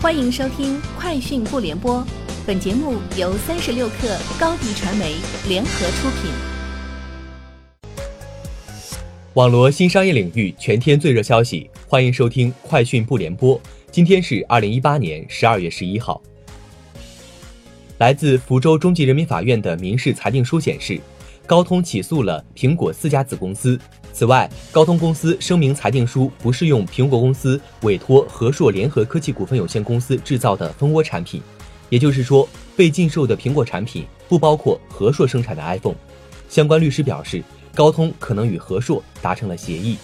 欢迎收听《快讯不联播》，本节目由三十六克高低传媒联合出品。网罗新商业领域全天最热消息，欢迎收听《快讯不联播》。今天是二零一八年十二月十一号。来自福州中级人民法院的民事裁定书显示，高通起诉了苹果四家子公司。此外，高通公司声明裁定书不适用苹果公司委托和硕联合科技股份有限公司制造的蜂窝产品，也就是说，被禁售的苹果产品不包括和硕生产的 iPhone。相关律师表示，高通可能与和硕达成了协议。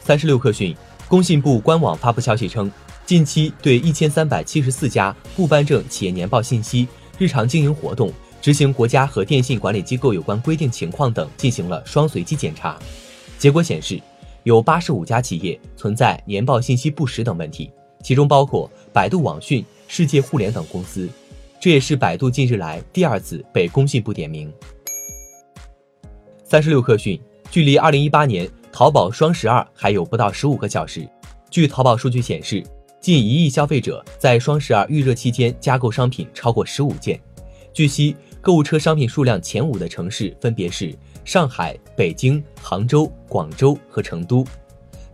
三十六氪讯，工信部官网发布消息称，近期对一千三百七十四家不颁证企业年报信息、日常经营活动。执行国家和电信管理机构有关规定情况等进行了双随机检查，结果显示，有八十五家企业存在年报信息不实等问题，其中包括百度网讯、世界互联等公司。这也是百度近日来第二次被工信部点名。三十六氪讯，距离二零一八年淘宝双十二还有不到十五个小时，据淘宝数据显示，近一亿消费者在双十二预热期间加购商品超过十五件。据悉。购物车商品数量前五的城市分别是上海、北京、杭州、广州和成都。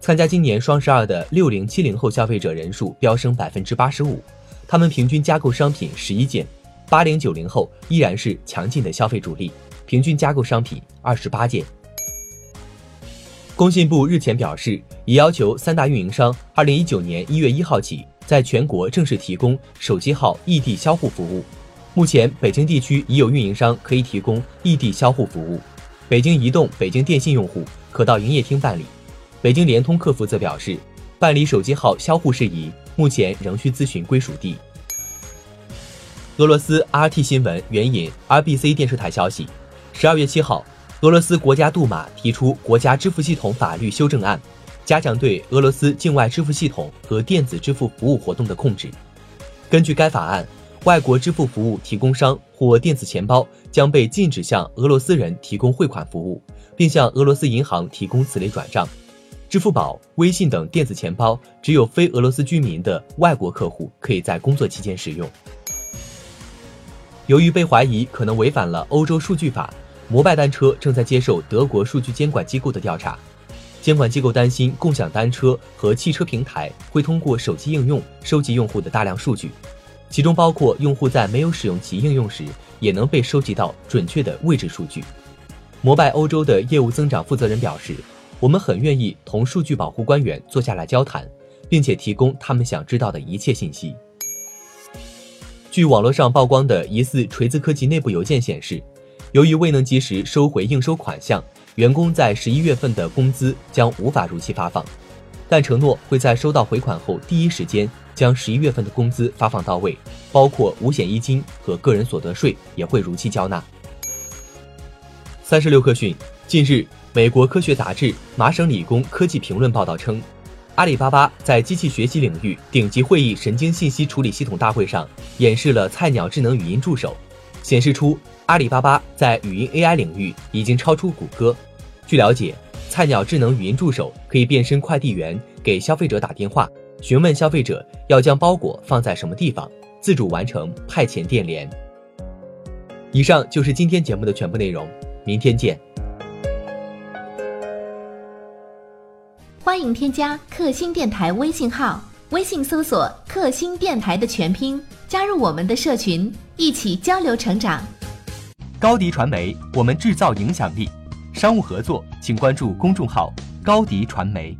参加今年双十二的六零七零后消费者人数飙升百分之八十五，他们平均加购商品十一件。八零九零后依然是强劲的消费主力，平均加购商品二十八件。工信部日前表示，已要求三大运营商二零一九年一月一号起在全国正式提供手机号异地销户服务。目前，北京地区已有运营商可以提供异地销户服务。北京移动、北京电信用户可到营业厅办理。北京联通客服则表示，办理手机号销户事宜，目前仍需咨询归属地。俄罗斯 RT 新闻援引 RBC 电视台消息，十二月七号，俄罗斯国家杜马提出国家支付系统法律修正案，加强对俄罗斯境外支付系统和电子支付服务活动的控制。根据该法案。外国支付服务提供商或电子钱包将被禁止向俄罗斯人提供汇款服务，并向俄罗斯银行提供此类转账。支付宝、微信等电子钱包只有非俄罗斯居民的外国客户可以在工作期间使用。由于被怀疑可能违反了欧洲数据法，摩拜单车正在接受德国数据监管机构的调查。监管机构担心共享单车和汽车平台会通过手机应用收集用户的大量数据。其中包括用户在没有使用其应用时，也能被收集到准确的位置数据。摩拜欧洲的业务增长负责人表示：“我们很愿意同数据保护官员坐下来交谈，并且提供他们想知道的一切信息。”据网络上曝光的疑似锤子科技内部邮件显示，由于未能及时收回应收款项，员工在十一月份的工资将无法如期发放，但承诺会在收到回款后第一时间。将十一月份的工资发放到位，包括五险一金和个人所得税也会如期交纳。三十六氪讯，近日，美国科学杂志《麻省理工科技评论》报道称，阿里巴巴在机器学习领域顶级会议神经信息处理系统大会上演示了菜鸟智能语音助手，显示出阿里巴巴在语音 AI 领域已经超出谷歌。据了解，菜鸟智能语音助手可以变身快递员，给消费者打电话。询问消费者要将包裹放在什么地方，自主完成派遣电联。以上就是今天节目的全部内容，明天见。欢迎添加克星电台微信号，微信搜索“克星电台”的全拼，加入我们的社群，一起交流成长。高迪传媒，我们制造影响力。商务合作，请关注公众号“高迪传媒”。